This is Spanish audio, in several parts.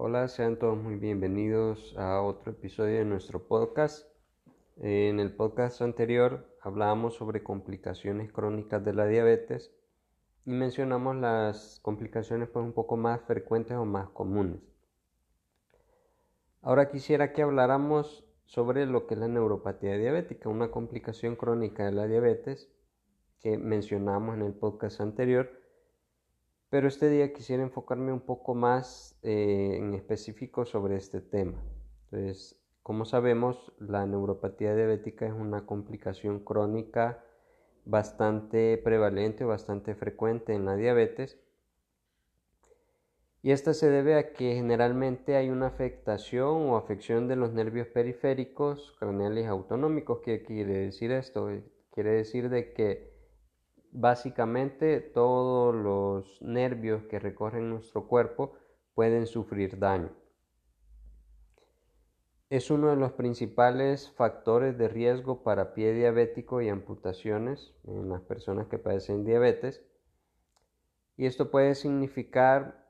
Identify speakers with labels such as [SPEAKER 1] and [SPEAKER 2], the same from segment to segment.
[SPEAKER 1] Hola, sean todos muy bienvenidos a otro episodio de nuestro podcast. En el podcast anterior hablábamos sobre complicaciones crónicas de la diabetes y mencionamos las complicaciones pues un poco más frecuentes o más comunes. Ahora quisiera que habláramos sobre lo que es la neuropatía diabética, una complicación crónica de la diabetes que mencionamos en el podcast anterior pero este día quisiera enfocarme un poco más eh, en específico sobre este tema. Entonces, como sabemos, la neuropatía diabética es una complicación crónica bastante prevalente, bastante frecuente en la diabetes. Y esta se debe a que generalmente hay una afectación o afección de los nervios periféricos craneales autonómicos. ¿Qué quiere decir esto? Quiere decir de que Básicamente todos los nervios que recorren nuestro cuerpo pueden sufrir daño. Es uno de los principales factores de riesgo para pie diabético y amputaciones en las personas que padecen diabetes. Y esto puede significar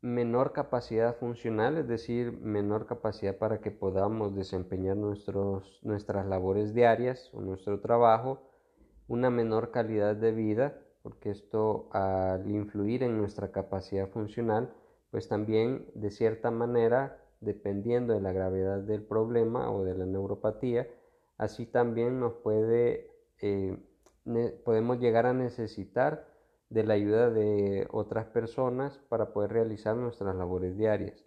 [SPEAKER 1] menor capacidad funcional, es decir, menor capacidad para que podamos desempeñar nuestras labores diarias o nuestro trabajo una menor calidad de vida, porque esto al influir en nuestra capacidad funcional, pues también de cierta manera, dependiendo de la gravedad del problema o de la neuropatía, así también nos puede, eh, podemos llegar a necesitar de la ayuda de otras personas para poder realizar nuestras labores diarias.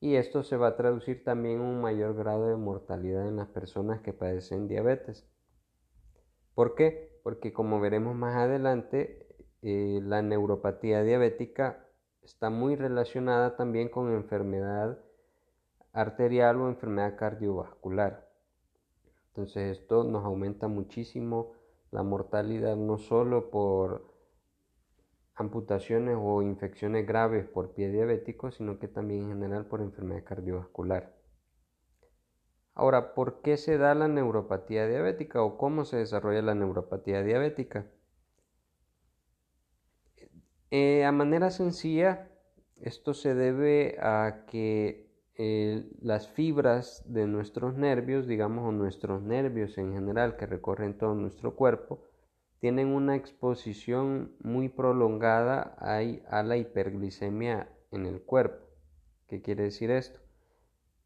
[SPEAKER 1] Y esto se va a traducir también en un mayor grado de mortalidad en las personas que padecen diabetes. ¿Por qué? Porque como veremos más adelante, eh, la neuropatía diabética está muy relacionada también con enfermedad arterial o enfermedad cardiovascular. Entonces esto nos aumenta muchísimo la mortalidad no solo por amputaciones o infecciones graves por pie diabético, sino que también en general por enfermedad cardiovascular. Ahora, ¿por qué se da la neuropatía diabética o cómo se desarrolla la neuropatía diabética? Eh, a manera sencilla, esto se debe a que eh, las fibras de nuestros nervios, digamos, o nuestros nervios en general que recorren todo nuestro cuerpo, tienen una exposición muy prolongada a la hiperglicemia en el cuerpo. ¿Qué quiere decir esto?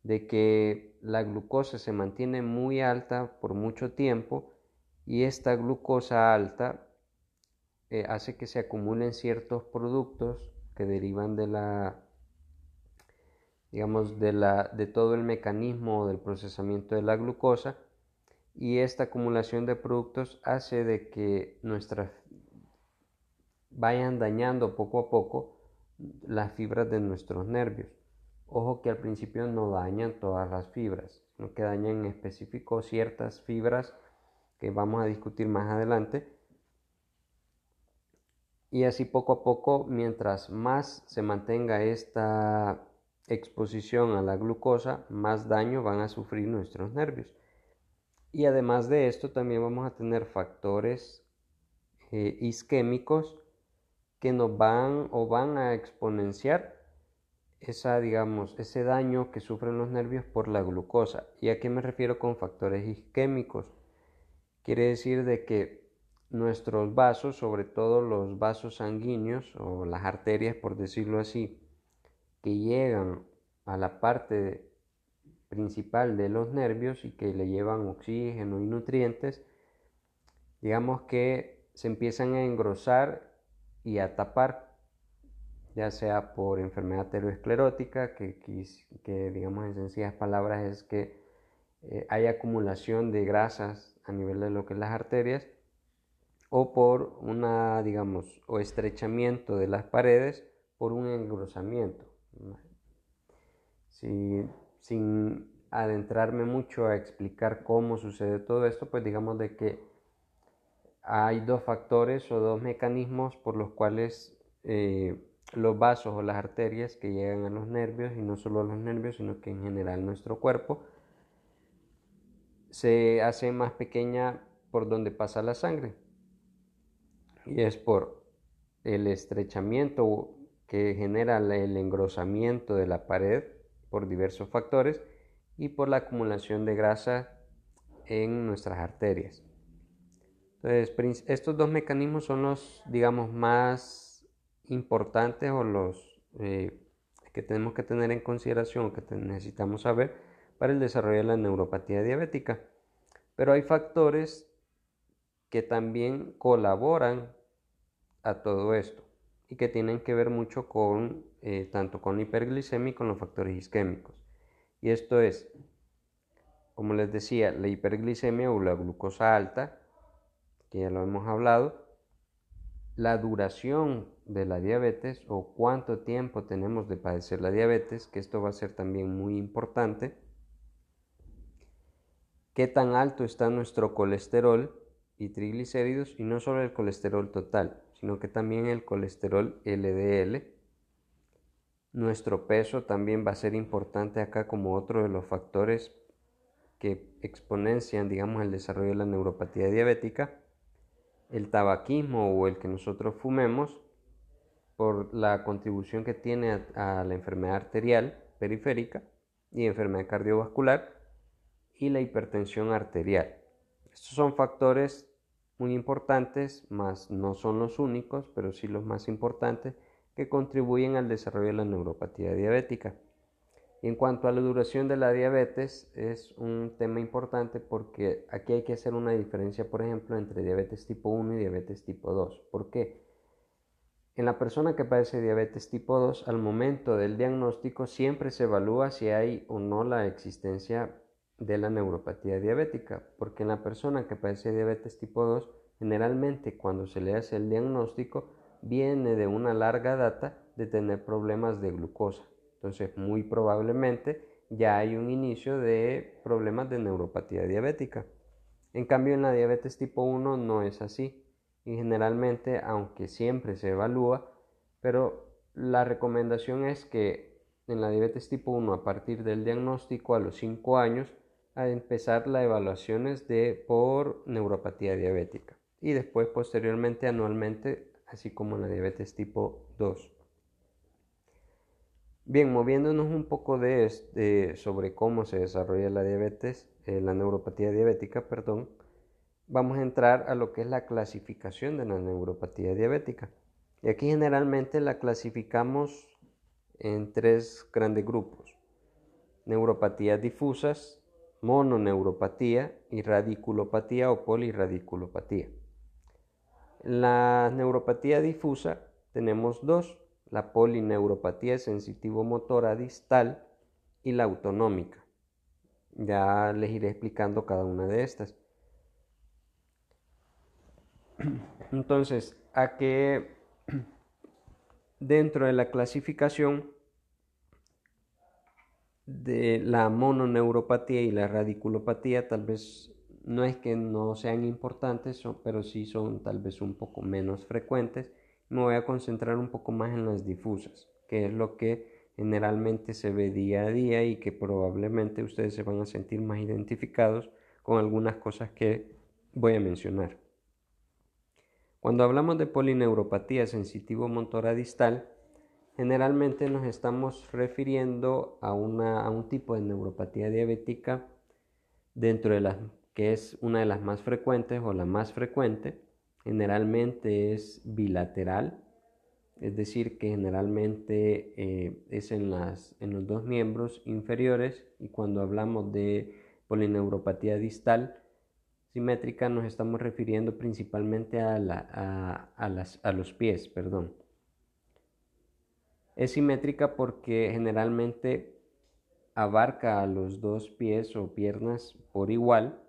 [SPEAKER 1] De que la glucosa se mantiene muy alta por mucho tiempo y esta glucosa alta eh, hace que se acumulen ciertos productos que derivan de la digamos de la de todo el mecanismo del procesamiento de la glucosa. Y esta acumulación de productos hace de que nuestras vayan dañando poco a poco las fibras de nuestros nervios Ojo que al principio no dañan todas las fibras, sino que dañan en específico ciertas fibras que vamos a discutir más adelante. Y así poco a poco, mientras más se mantenga esta exposición a la glucosa, más daño van a sufrir nuestros nervios. Y además de esto, también vamos a tener factores eh, isquémicos que nos van o van a exponenciar esa, digamos, ese daño que sufren los nervios por la glucosa. ¿Y a qué me refiero con factores isquémicos? Quiere decir de que nuestros vasos, sobre todo los vasos sanguíneos o las arterias, por decirlo así, que llegan a la parte principal de los nervios y que le llevan oxígeno y nutrientes, digamos que se empiezan a engrosar y a tapar ya sea por enfermedad aterosclerótica, que, que digamos en sencillas palabras es que eh, hay acumulación de grasas a nivel de lo que es las arterias, o por una, digamos, o estrechamiento de las paredes por un engrosamiento. sin adentrarme mucho a explicar cómo sucede todo esto, pues digamos de que hay dos factores o dos mecanismos por los cuales eh, los vasos o las arterias que llegan a los nervios y no solo a los nervios sino que en general nuestro cuerpo se hace más pequeña por donde pasa la sangre y es por el estrechamiento que genera el engrosamiento de la pared por diversos factores y por la acumulación de grasa en nuestras arterias. Entonces, estos dos mecanismos son los, digamos, más importantes o los eh, que tenemos que tener en consideración, que necesitamos saber para el desarrollo de la neuropatía diabética. Pero hay factores que también colaboran a todo esto y que tienen que ver mucho con eh, tanto con la hiperglicemia y con los factores isquémicos. Y esto es, como les decía, la hiperglicemia o la glucosa alta, que ya lo hemos hablado, la duración de la diabetes o cuánto tiempo tenemos de padecer la diabetes, que esto va a ser también muy importante, qué tan alto está nuestro colesterol y triglicéridos, y no solo el colesterol total, sino que también el colesterol LDL. Nuestro peso también va a ser importante acá como otro de los factores que exponencian, digamos, el desarrollo de la neuropatía diabética el tabaquismo o el que nosotros fumemos por la contribución que tiene a, la enfermedad arterial periférica y enfermedad cardiovascular y la hipertensión arterial. Estos son factores muy importantes, más no son los únicos, pero sí los más importantes que contribuyen al desarrollo de la neuropatía diabética en cuanto a la duración de la diabetes, es un tema importante porque aquí hay que hacer una diferencia, por ejemplo, entre diabetes tipo 1 y diabetes tipo 2. ¿Por qué? En la persona que padece diabetes tipo 2, al momento del diagnóstico siempre se evalúa si hay o no la existencia de la neuropatía diabética, porque en la persona que padece diabetes tipo 2, generalmente cuando se le hace el diagnóstico, viene de una larga data de tener problemas de glucosa. Entonces, muy probablemente ya hay un inicio de problemas de neuropatía diabética. En cambio, en la diabetes tipo 1 no es así. Y generalmente, aunque siempre se evalúa, pero la recomendación es que en la diabetes tipo 1, a partir del diagnóstico a los 5 años, a empezar las evaluaciones de por neuropatía diabética y después posteriormente anualmente, así como en la diabetes tipo 2. Bien, moviéndonos un poco de, sobre cómo se desarrolla la diabetes, eh, la neuropatía diabética, perdón, vamos a entrar a lo que es la clasificación de la neuropatía diabética. Y aquí generalmente la clasificamos en tres grandes grupos. Neuropatías difusas, mononeuropatía y radiculopatía o poliradiculopatía. La neuropatía difusa tenemos dos, la polineuropatía sensitivo-motora distal y la autonómica. Ya les iré explicando cada una de estas. Entonces, a que dentro de la clasificación de la mononeuropatía y la radiculopatía, tal vez no es que no sean importantes, pero sí son tal vez un poco menos frecuentes me voy a concentrar un poco más en las difusas, que es lo que generalmente se ve día a día y que probablemente ustedes se van a sentir más identificados con algunas cosas que voy a mencionar. Cuando hablamos de polineuropatía sensitivo-motora distal, generalmente nos estamos refiriendo a, a un tipo de neuropatía diabética dentro de las que es una de las más frecuentes o la más frecuente, generalmente es bilateral, es decir, que generalmente eh, es en, los dos miembros inferiores y cuando hablamos de polineuropatía distal simétrica nos estamos refiriendo principalmente a, a los pies. Perdón. Es simétrica porque generalmente abarca a los dos pies o piernas por igual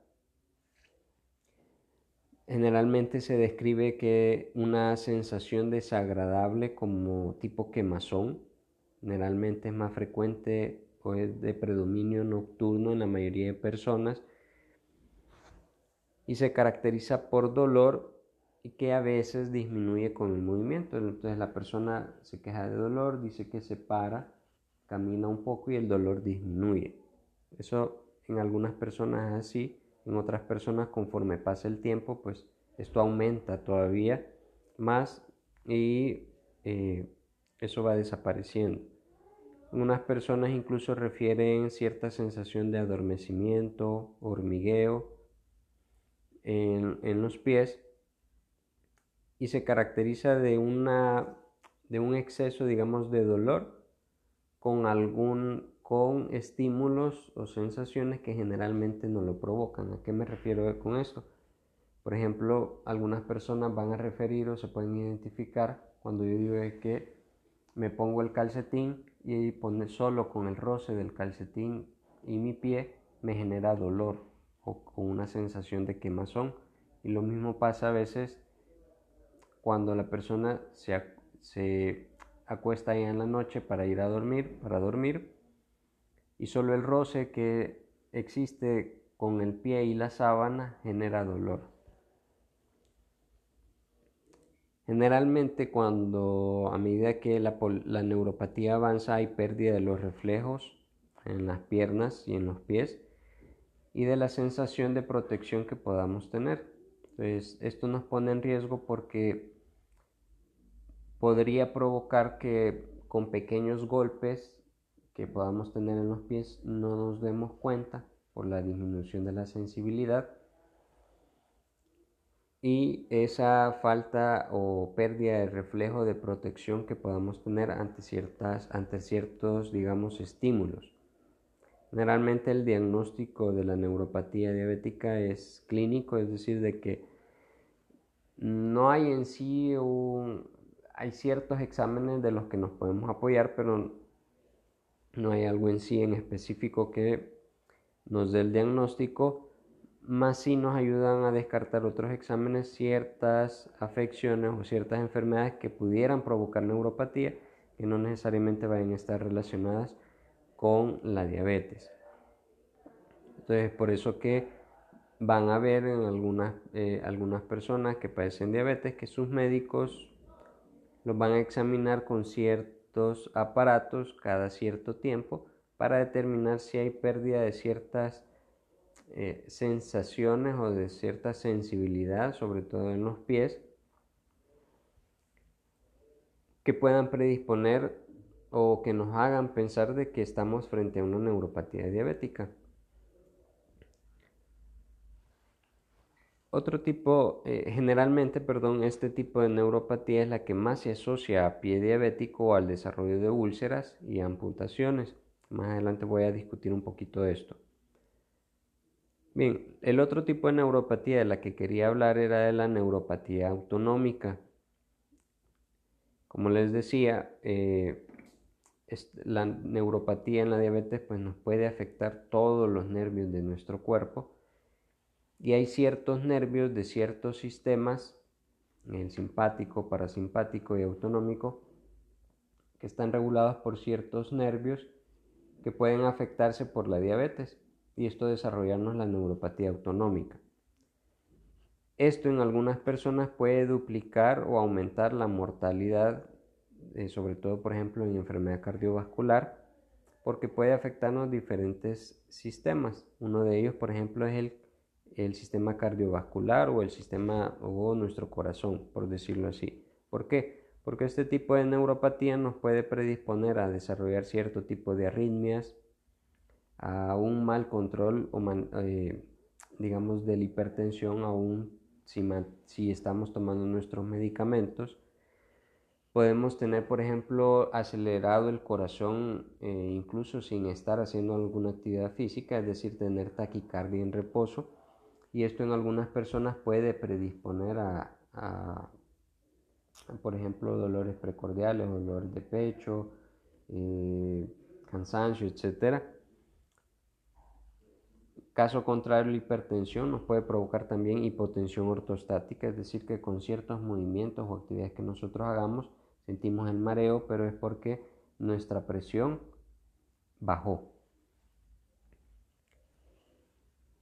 [SPEAKER 1] Generalmente se describe que una sensación desagradable como tipo quemazón, generalmente es más frecuente o es de predominio nocturno en la mayoría de personas y se caracteriza por dolor y que a veces disminuye con el movimiento. Entonces la persona se queja de dolor, dice que se para, camina un poco y el dolor disminuye. Eso en algunas personas es así en otras personas conforme pasa el tiempo, pues esto aumenta todavía más y eh, eso va desapareciendo. Algunas personas incluso refieren cierta sensación de adormecimiento, hormigueo en, en los pies y se caracteriza de, una, de un exceso, digamos, de dolor con algún con estímulos o sensaciones que generalmente no lo provocan. ¿A qué me refiero con esto? Por ejemplo, algunas personas van a referir o se pueden identificar cuando yo digo que me pongo el calcetín y pone solo con el roce del calcetín y mi pie me genera dolor o con una sensación de quemazón. Y lo mismo pasa a veces cuando la persona se, se acuesta ahí en la noche para ir a dormir, para dormir, y solo el roce que existe con el pie y la sábana genera dolor. Generalmente cuando a medida que la, neuropatía avanza hay pérdida de los reflejos en las piernas y en los pies y de la sensación de protección que podamos tener. Entonces esto nos pone en riesgo porque podría provocar que con pequeños golpes que podamos tener en los pies no nos demos cuenta por la disminución de la sensibilidad y esa falta o pérdida de reflejo de protección que podamos tener ante, ciertas, ante ciertos, digamos, estímulos. Generalmente el diagnóstico de la neuropatía diabética es clínico, es decir, de que no hay en sí un, hay ciertos exámenes de los que nos podemos apoyar, pero no hay algo en sí en específico que nos dé el diagnóstico, más si nos ayudan a descartar otros exámenes ciertas afecciones o ciertas enfermedades que pudieran provocar neuropatía que no necesariamente vayan a estar relacionadas con la diabetes. Entonces, por eso que van a ver en algunas, eh, algunas personas que padecen diabetes que sus médicos los van a examinar con aparatos cada cierto tiempo para determinar si hay pérdida de ciertas eh, sensaciones o de cierta sensibilidad, sobre todo en los pies, que puedan predisponer o que nos hagan pensar de que estamos frente a una neuropatía diabética. Otro tipo, eh, generalmente, perdón, este tipo de neuropatía es la que más se asocia a pie diabético o al desarrollo de úlceras y amputaciones. Más adelante voy a discutir un poquito de esto. Bien, el otro tipo de neuropatía de la que quería hablar era de la neuropatía autonómica. Como les decía, eh, la neuropatía en la diabetes pues, nos puede afectar todos los nervios de nuestro cuerpo y hay ciertos nervios de ciertos sistemas, el simpático, parasimpático y autonómico, que están regulados por ciertos nervios que pueden afectarse por la diabetes y esto desarrollarnos la neuropatía autonómica. Esto en algunas personas puede duplicar o aumentar la mortalidad, eh, sobre todo por ejemplo en enfermedad cardiovascular, porque puede afectarnos diferentes sistemas. Uno de ellos, por ejemplo, es el el sistema cardiovascular o el sistema o nuestro corazón, por decirlo así. ¿Por qué? Porque este tipo de neuropatía nos puede predisponer a desarrollar cierto tipo de arritmias, a un mal control o eh, digamos de la hipertensión aún si, estamos tomando nuestros medicamentos. Podemos tener, por ejemplo, acelerado el corazón eh, incluso sin estar haciendo alguna actividad física, es decir, tener taquicardia en reposo y esto en algunas personas puede predisponer a, por ejemplo, dolores precordiales, dolores de pecho, eh, cansancio, etc. Caso contrario, la hipertensión nos puede provocar también hipotensión ortostática, es decir, que con ciertos movimientos o actividades que nosotros hagamos sentimos el mareo, pero es porque nuestra presión bajó.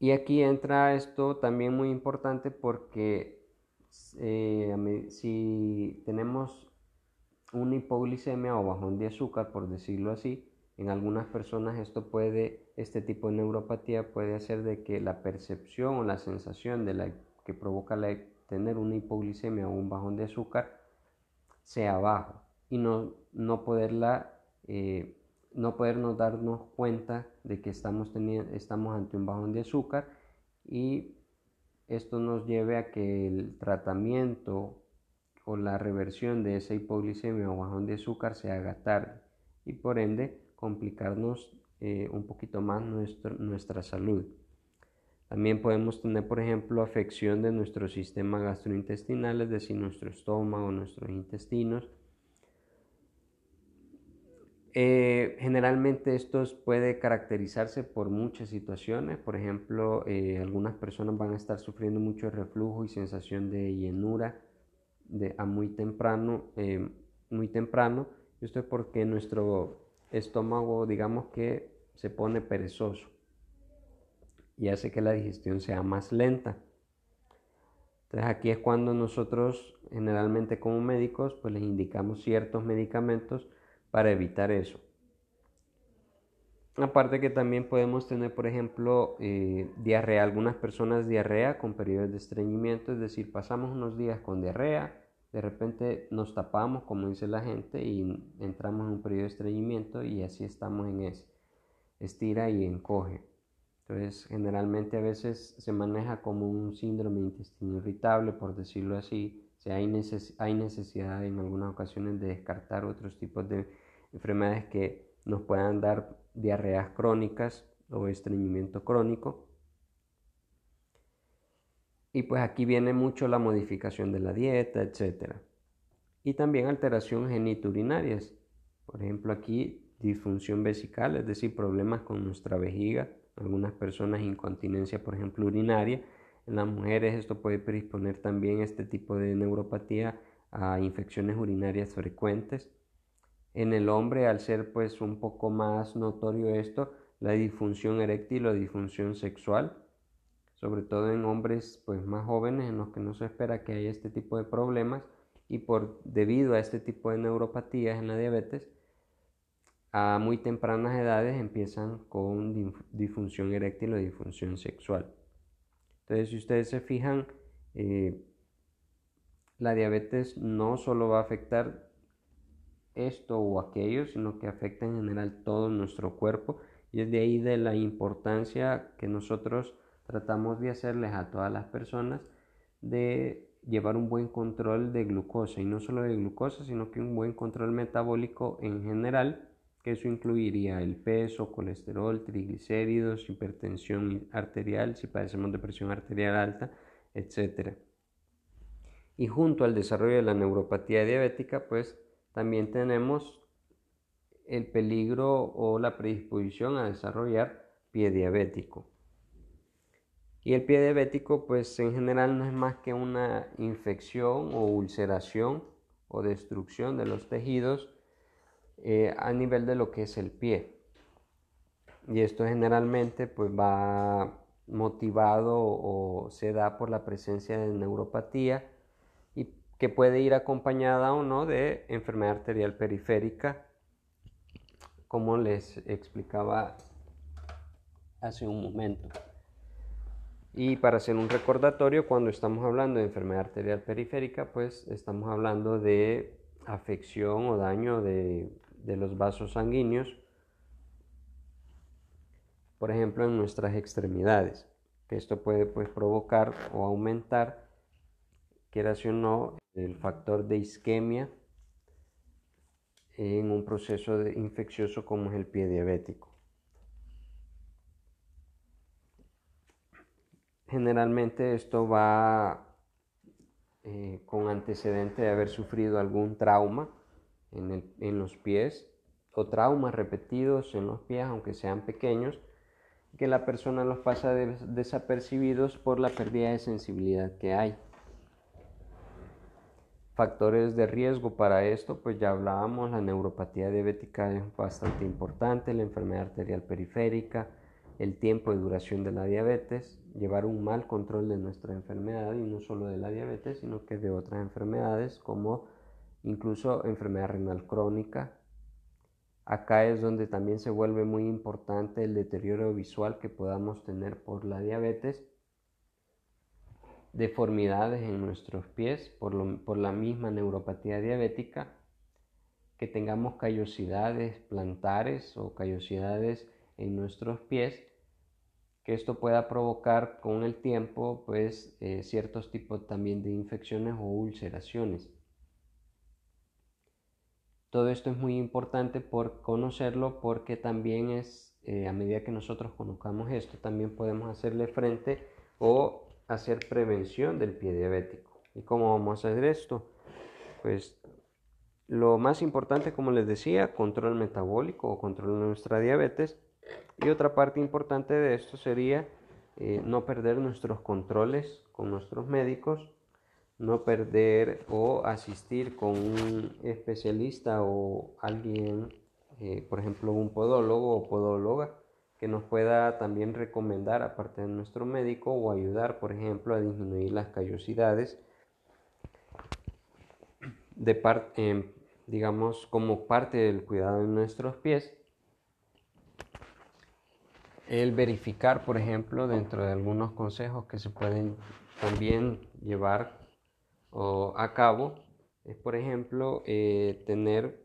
[SPEAKER 1] Y aquí entra esto también muy importante porque eh, si tenemos una hipoglicemia o bajón de azúcar, por decirlo así, en algunas personas esto puede, este tipo de neuropatía puede hacer de que la percepción o la sensación de la que provoca tener una hipoglicemia o un bajón de azúcar sea bajo y no, no poderla eh, no podernos darnos cuenta de que estamos, teniendo, estamos ante un bajón de azúcar y esto nos lleve a que el tratamiento o la reversión de esa hipoglicemia o bajón de azúcar se haga tarde y por ende complicarnos eh, un poquito más nuestra salud. También podemos tener, por ejemplo, afección de nuestro sistema gastrointestinal, es decir, nuestro estómago, nuestros intestinos. Eh, generalmente esto puede caracterizarse por muchas situaciones, por ejemplo, eh, algunas personas van a estar sufriendo mucho reflujo y sensación de llenura a muy temprano, muy temprano. Esto es porque nuestro estómago, digamos que se pone perezoso y hace que la digestión sea más lenta. Entonces aquí es cuando nosotros generalmente como médicos pues les indicamos ciertos medicamentos para evitar eso. Aparte que también podemos tener, por ejemplo, eh, diarrea. Algunas personas diarrea con periodos de estreñimiento, es decir, pasamos unos días con diarrea, de repente nos tapamos, como dice la gente, y entramos en un periodo de estreñimiento y así estamos en ese. Estira y encoge. Entonces, generalmente a veces se maneja como un síndrome intestino irritable, por decirlo así. O hay, hay necesidad en algunas ocasiones de descartar otros tipos de enfermedades que nos puedan dar diarreas crónicas o estreñimiento crónico. Y pues aquí viene mucho la modificación de la dieta, etc. Y también alteraciones geniturinarias. Por ejemplo, aquí disfunción vesical, es decir, problemas con nuestra vejiga. Algunas personas incontinencia, por ejemplo, urinaria. En las mujeres esto puede predisponer también este tipo de neuropatía a infecciones urinarias frecuentes. En el hombre, al ser pues un poco más notorio esto, la disfunción eréctil o disfunción sexual sobre todo en hombres pues más jóvenes en los que no se espera que haya este tipo de problemas y por debido a este tipo de neuropatías en la diabetes a muy tempranas edades empiezan con disfunción eréctil o disfunción sexual. Entonces, si ustedes se fijan, eh, la diabetes no solo va a afectar esto o aquello, sino que afecta en general todo nuestro cuerpo y es de ahí de la importancia que nosotros tratamos de hacerles a todas las personas de llevar un buen control de glucosa y no solo de glucosa sino que un buen control metabólico en general que eso incluiría el peso, colesterol, triglicéridos, hipertensión arterial, si padecemos de presión arterial alta, etc. Y junto al desarrollo de la neuropatía diabética, pues también tenemos el peligro o la predisposición a desarrollar pie diabético. Y el pie diabético, pues en general no es más que una infección o ulceración o destrucción de los tejidos eh, a nivel de lo que es el pie. Y esto generalmente pues va motivado o se da por la presencia de neuropatía que puede ir acompañada o no de enfermedad arterial periférica, como les explicaba hace un momento. Y para hacer un recordatorio, cuando estamos hablando de enfermedad arterial periférica, pues estamos hablando de afección o daño de, los vasos sanguíneos, por ejemplo, en nuestras extremidades, que esto puede pues, provocar o aumentar, quieras o no, el factor de isquemia en un proceso infeccioso como es el pie diabético. Generalmente esto va eh, con antecedente de haber sufrido algún trauma en, los pies o traumas repetidos en los pies, aunque sean pequeños, que la persona los pasa desapercibidos por la pérdida de sensibilidad que hay. Factores de riesgo para esto, pues ya hablábamos, la neuropatía diabética es bastante importante, la enfermedad arterial periférica, el tiempo de duración de la diabetes, llevar un mal control de nuestra enfermedad y no solo de la diabetes, sino que de otras enfermedades como incluso enfermedad renal crónica. Acá es donde también se vuelve muy importante el deterioro visual que podamos tener por la diabetes, deformidades en nuestros pies por, por la misma neuropatía diabética, que tengamos callosidades plantares o callosidades en nuestros pies, que esto pueda provocar con el tiempo pues eh, ciertos tipos también de infecciones o ulceraciones. Todo esto es muy importante por conocerlo porque también es, eh, a medida que nosotros conozcamos esto, también podemos hacerle frente o hacer prevención del pie diabético. ¿Y cómo vamos a hacer esto? Pues lo más importante, como les decía, control metabólico o control de nuestra diabetes. Y otra parte importante de esto sería eh, no perder nuestros controles con nuestros médicos, no perder o asistir con un especialista o alguien, eh, por ejemplo, un podólogo o podóloga, que nos pueda también recomendar, aparte de nuestro médico, o ayudar, por ejemplo, a disminuir las callosidades de parte, digamos, como parte del cuidado de nuestros pies. El verificar, por ejemplo, dentro de algunos consejos que se pueden también llevar o a cabo, es, por ejemplo, eh, tener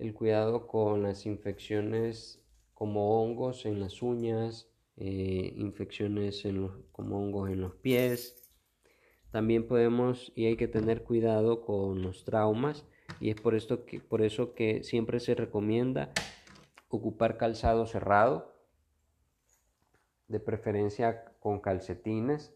[SPEAKER 1] el cuidado con las infecciones como hongos en las uñas, eh, infecciones en como hongos en los pies, también podemos y hay que tener cuidado con los traumas y es por, esto que, por eso que siempre se recomienda ocupar calzado cerrado, de preferencia con calcetines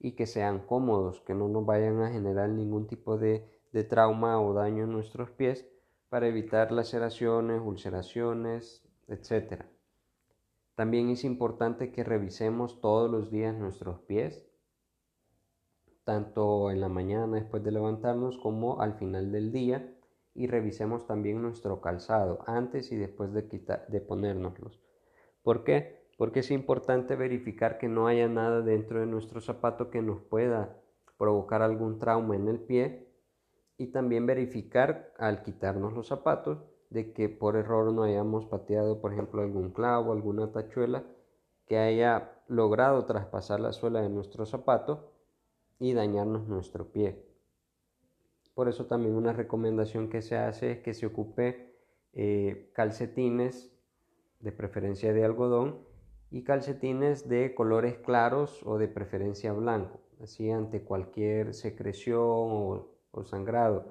[SPEAKER 1] y que sean cómodos, que no nos vayan a generar ningún tipo de, de trauma o daño en nuestros pies para evitar laceraciones, ulceraciones, etc. También es importante que revisemos todos los días nuestros pies tanto en la mañana después de levantarnos como al final del día y revisemos también nuestro calzado antes y después de, quitar, de ponérnoslos. ¿Por qué? Porque es importante verificar que no haya nada dentro de nuestro zapato que nos pueda provocar algún trauma en el pie y también verificar al quitarnos los zapatos de que por error no hayamos pateado por ejemplo algún clavo, alguna tachuela que haya logrado traspasar la suela de nuestro zapato y dañarnos nuestro pie. Por eso también una recomendación que se hace es que se ocupe eh, calcetines de preferencia de algodón y calcetines de colores claros o de preferencia blanco, así ante cualquier secreción o, o sangrado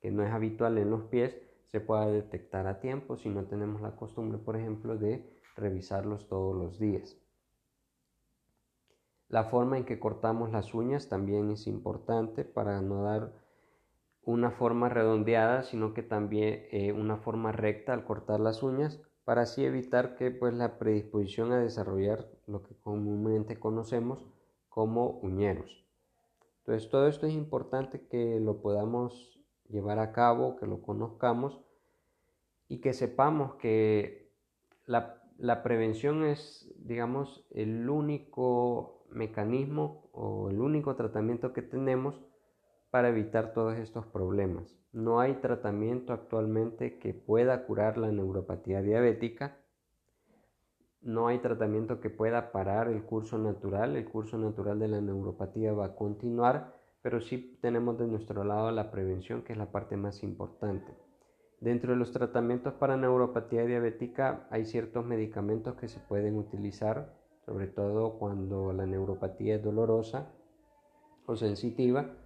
[SPEAKER 1] que no es habitual en los pies se pueda detectar a tiempo si no tenemos la costumbre, por ejemplo, de revisarlos todos los días. La forma en que cortamos las uñas también es importante para no dar una forma redondeada, sino que también eh, una forma recta al cortar las uñas, para así evitar que pues, la predisposición a desarrollar lo que comúnmente conocemos como uñeros. Entonces todo esto es importante que lo podamos llevar a cabo, que lo conozcamos y que sepamos que la, la prevención es, digamos, el único mecanismo o el único tratamiento que tenemos para evitar todos estos problemas. No hay tratamiento actualmente que pueda curar la neuropatía diabética. No hay tratamiento que pueda parar el curso natural. El curso natural de la neuropatía va a continuar, pero sí tenemos de nuestro lado la prevención, que es la parte más importante. Dentro de los tratamientos para neuropatía diabética hay ciertos medicamentos que se pueden utilizar sobre todo cuando la neuropatía es dolorosa o sensitiva,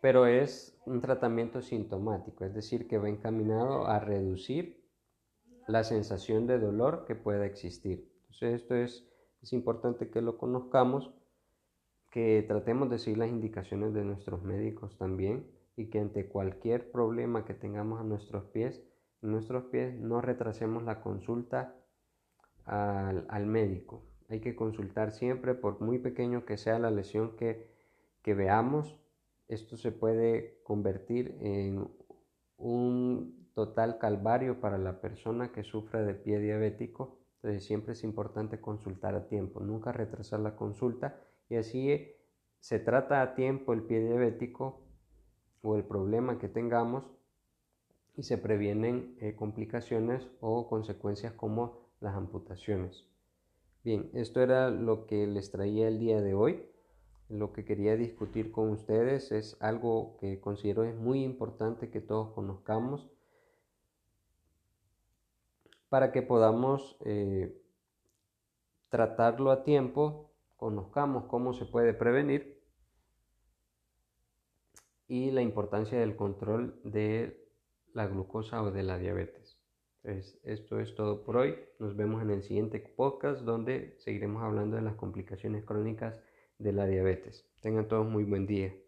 [SPEAKER 1] pero es un tratamiento sintomático, es decir, que va encaminado a reducir la sensación de dolor que pueda existir. Entonces esto es, es importante que lo conozcamos, que tratemos de seguir las indicaciones de nuestros médicos también y que ante cualquier problema que tengamos a nuestros pies, nuestros pies no retrasemos la consulta al, al médico, hay que consultar siempre, por muy pequeño que sea la lesión que, veamos. Esto se puede convertir en un total calvario para la persona que sufre de pie diabético. Entonces siempre es importante consultar a tiempo, nunca retrasar la consulta y así se trata a tiempo el pie diabético o el problema que tengamos y se previenen eh, complicaciones o consecuencias como las amputaciones. Bien, esto era lo que les traía el día de hoy. Lo que quería discutir con ustedes es algo que considero es muy importante que todos conozcamos. para que podamos eh, tratarlo a tiempo, conozcamos cómo se puede prevenir y la importancia del control de la glucosa o de la diabetes. esto es todo por hoy. Nos vemos en el siguiente podcast donde seguiremos hablando de las complicaciones crónicas de la diabetes. Tengan todos muy buen día.